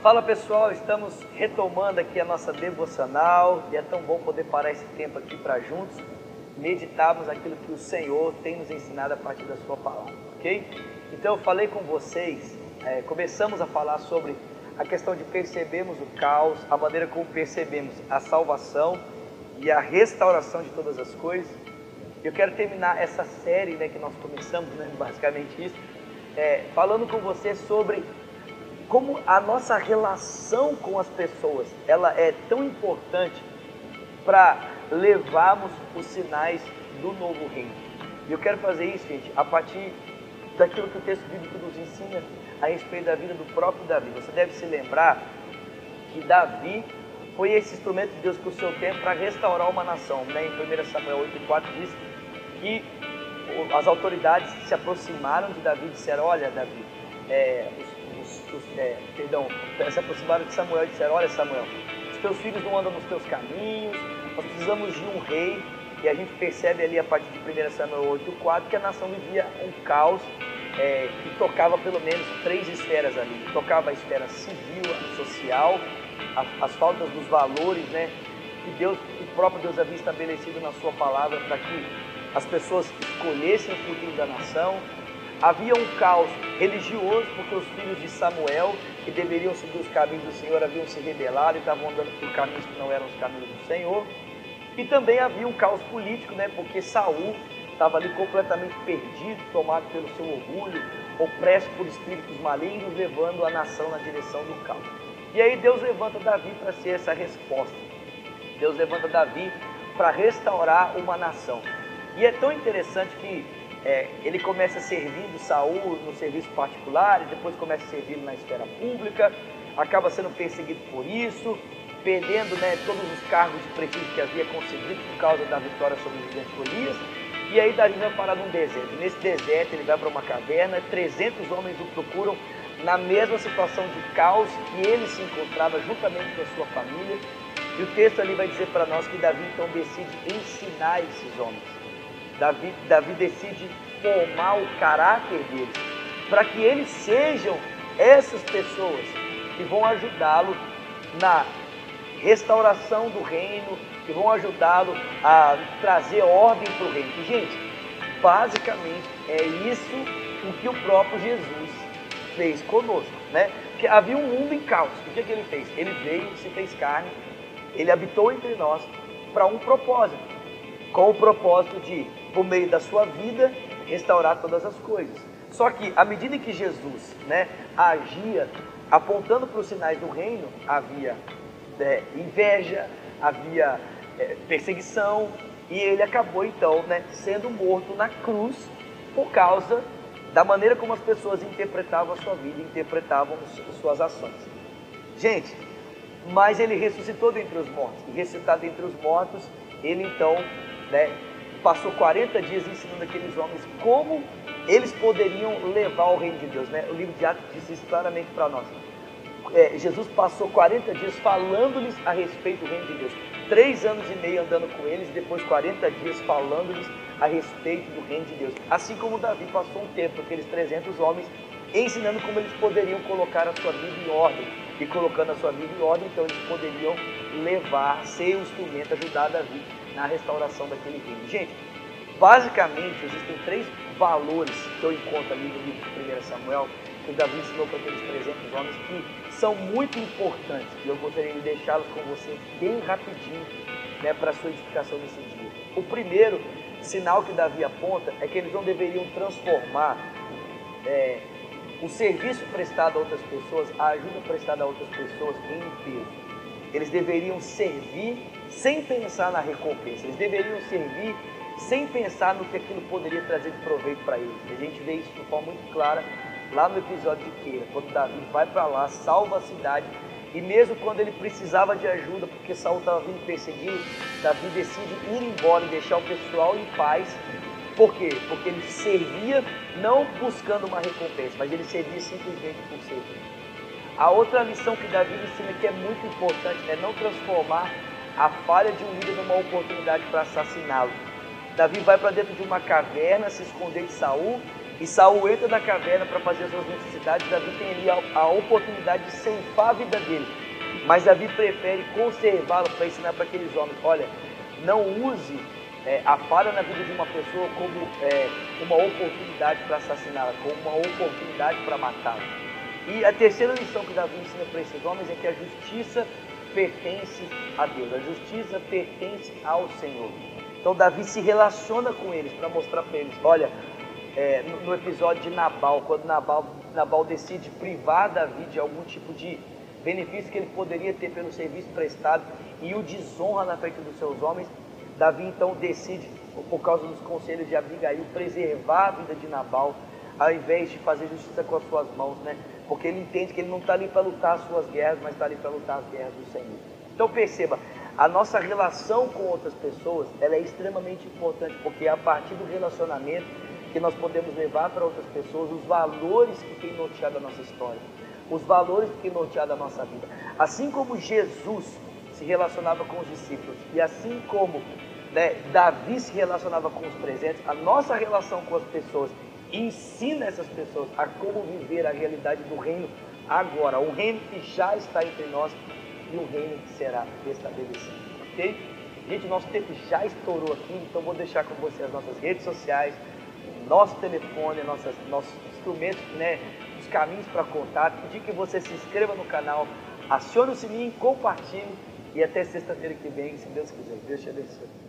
Fala pessoal, estamos retomando aqui a nossa devocional e é tão bom poder parar esse tempo aqui para juntos meditarmos aquilo que o Senhor tem nos ensinado a partir da Sua palavra, ok? Então eu falei com vocês, é, começamos a falar sobre a questão de percebermos o caos, a maneira como percebemos a salvação e a restauração de todas as coisas. Eu quero terminar essa série né, que nós começamos, né, basicamente isso, é, falando com você sobre como a nossa relação com as pessoas ela é tão importante para levarmos os sinais do novo reino. E eu quero fazer isso, gente, a partir daquilo que o texto bíblico nos ensina a respeito da vida do próprio Davi. Você deve se lembrar que Davi foi esse instrumento de Deus por seu tempo para restaurar uma nação. Né? Em 1 Samuel 8,4 diz que as autoridades se aproximaram de Davi e disseram: Olha, Davi, é, os, é, perdão, se aproximaram de Samuel e disseram: Olha, Samuel, os teus filhos não andam nos teus caminhos, nós precisamos de um rei. E a gente percebe ali a partir de 1 Samuel 8,4 que a nação vivia um caos é, que tocava pelo menos três esferas ali. Tocava a esfera civil, a social, as, as faltas dos valores, né? Que Deus, o próprio Deus havia estabelecido na sua palavra para que as pessoas escolhessem o futuro da nação. Havia um caos religioso, porque os filhos de Samuel, que deveriam seguir os caminhos do Senhor, haviam se rebelado e estavam andando por caminhos que não eram os caminhos do Senhor. E também havia um caos político, né? Porque Saul estava ali completamente perdido, tomado pelo seu orgulho, opresso por espíritos malignos, levando a nação na direção do caos. E aí Deus levanta Davi para ser essa resposta. Deus levanta Davi para restaurar uma nação. E é tão interessante que é, ele começa servindo Saul no serviço particular, e depois começa a servir na esfera pública, acaba sendo perseguido por isso, perdendo né, todos os cargos de prestígio que havia conseguido por causa da vitória sobre o gigante Golias. E aí Davi vai parar num deserto. Nesse deserto ele vai para uma caverna, 300 homens o procuram na mesma situação de caos que ele se encontrava juntamente com a sua família. E o texto ali vai dizer para nós que Davi então decide ensinar esses homens. Davi, Davi decide formar o caráter deles, para que eles sejam essas pessoas que vão ajudá-lo na restauração do reino, que vão ajudá-lo a trazer ordem para o reino. E, gente, basicamente é isso o que o próprio Jesus fez conosco, né? Porque havia um mundo em caos. O que, que ele fez? Ele veio, se fez carne, ele habitou entre nós para um propósito, com o propósito de por meio da sua vida, restaurar todas as coisas. Só que à medida que Jesus né, agia apontando para os sinais do reino, havia é, inveja, havia é, perseguição, e ele acabou então né, sendo morto na cruz por causa da maneira como as pessoas interpretavam a sua vida, interpretavam suas ações. Gente, mas ele ressuscitou dentre os mortos, e ressuscitado dentre os mortos, ele então né, passou 40 dias ensinando aqueles homens como eles poderiam levar o reino de Deus. Né? O livro de Atos diz isso claramente para nós. É, Jesus passou 40 dias falando-lhes a respeito do reino de Deus. Três anos e meio andando com eles, depois 40 dias falando-lhes a respeito do reino de Deus. Assim como Davi passou um tempo, aqueles 300 homens, ensinando como eles poderiam colocar a sua vida em ordem. E colocando a sua vida em ordem, então eles poderiam levar, ser o instrumento, ajudar Davi na restauração daquele reino. Gente, basicamente existem três valores que eu encontro ali no livro de 1 Samuel, que Davi ensinou para aqueles 300 homens, que são muito importantes e eu gostaria de deixá-los com você bem rapidinho né, para a sua edificação nesse dia. O primeiro sinal que Davi aponta é que eles não deveriam transformar é, o serviço prestado a outras pessoas, a ajuda prestada a outras pessoas em peso eles deveriam servir sem pensar na recompensa. Eles deveriam servir sem pensar no que aquilo poderia trazer de proveito para eles. A gente vê isso de forma muito clara lá no episódio de Queira, quando Davi vai para lá, salva a cidade. E mesmo quando ele precisava de ajuda, porque Saul estava vindo persegui-lo, Davi decide ir embora e deixar o pessoal em paz. Por quê? Porque ele servia não buscando uma recompensa, mas ele servia simplesmente por servir. A outra lição que Davi ensina que é muito importante é não transformar a falha de um líder numa oportunidade para assassiná-lo. Davi vai para dentro de uma caverna se esconder de Saul e Saul entra na caverna para fazer as suas necessidades, Davi tem ali a, a oportunidade de ceifar a vida dele. Mas Davi prefere conservá-lo para ensinar para aqueles homens: olha, não use é, a falha na vida de uma pessoa como é, uma oportunidade para assassiná-la, como uma oportunidade para matá-la. E a terceira lição que Davi ensina para esses homens é que a justiça pertence a Deus, a justiça pertence ao Senhor. Então Davi se relaciona com eles para mostrar para eles, olha, é, no, episódio de Nabal, quando Nabal, Nabal decide privar Davi de algum tipo de benefício que ele poderia ter pelo serviço prestado e o desonra na frente dos seus homens, Davi então decide, por causa dos conselhos de Abigail, preservar a vida de Nabal, ao invés de fazer justiça com as suas mãos, né? Porque ele entende que ele não está ali para lutar as suas guerras, mas está ali para lutar as guerras do Senhor. Então perceba, a nossa relação com outras pessoas, ela é extremamente importante, porque é a partir do relacionamento que nós podemos levar para outras pessoas os valores que têm norteado a nossa história, os valores que têm norteado a nossa vida. Assim como Jesus se relacionava com os discípulos e assim como né, Davi se relacionava com os presentes, a nossa relação com as pessoas ensina essas pessoas a como viver a realidade do reino agora, o reino que já está entre nós e o reino que será estabelecido, ok? Gente, nosso tempo já estourou aqui, então vou deixar com você as nossas redes sociais, nosso telefone, nossas, nossos instrumentos, né, os caminhos para contato, pedir que você se inscreva no canal, acione o sininho, compartilhe e até sexta-feira que vem, se Deus quiser. Deus te abençoe.